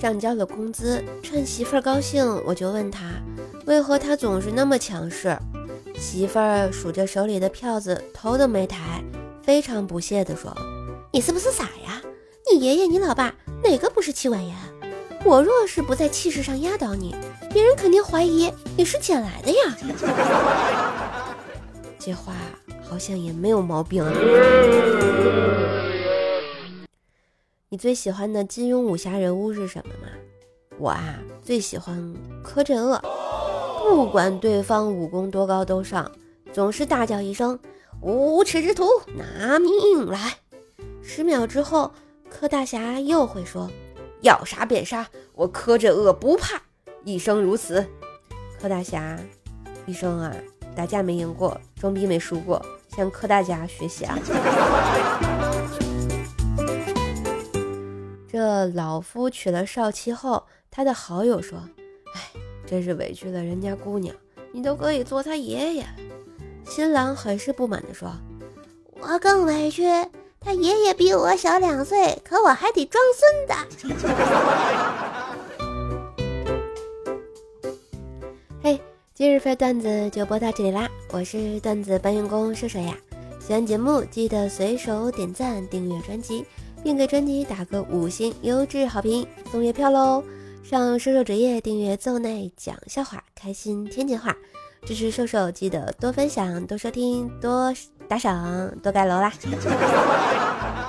上交了工资，趁媳妇儿高兴，我就问他，为何他总是那么强势？媳妇儿数着手里的票子，头都没抬，非常不屑地说：“你是不是傻呀？你爷爷、你老爸哪个不是妻管严？我若是不在气势上压倒你，别人肯定怀疑你是捡来的呀。”这话好像也没有毛病。你最喜欢的金庸武侠人物是什么吗？我啊，最喜欢柯镇恶。不管对方武功多高都上，总是大叫一声“无耻之徒，拿命来！”十秒之后，柯大侠又会说：“要杀便杀，我柯镇恶不怕。”一生如此。柯大侠，一生啊，打架没赢过，装逼没输过，向柯大侠学习啊！老夫娶了少妻后，他的好友说。哎真是委屈了人家姑娘，你都可以做他爷爷。新郎很是不满地说：“我更委屈，他爷爷比我小两岁，可我还得装孙子。”嘿，今日份段子就播到这里啦！我是段子搬运工射手呀。喜欢节目记得随手点赞、订阅专辑，并给专辑打个五星优质好评，送月票喽！上瘦瘦主页订阅奏内讲笑话，开心天津话，支持瘦瘦记得多分享、多收听、多打赏、多盖楼啦！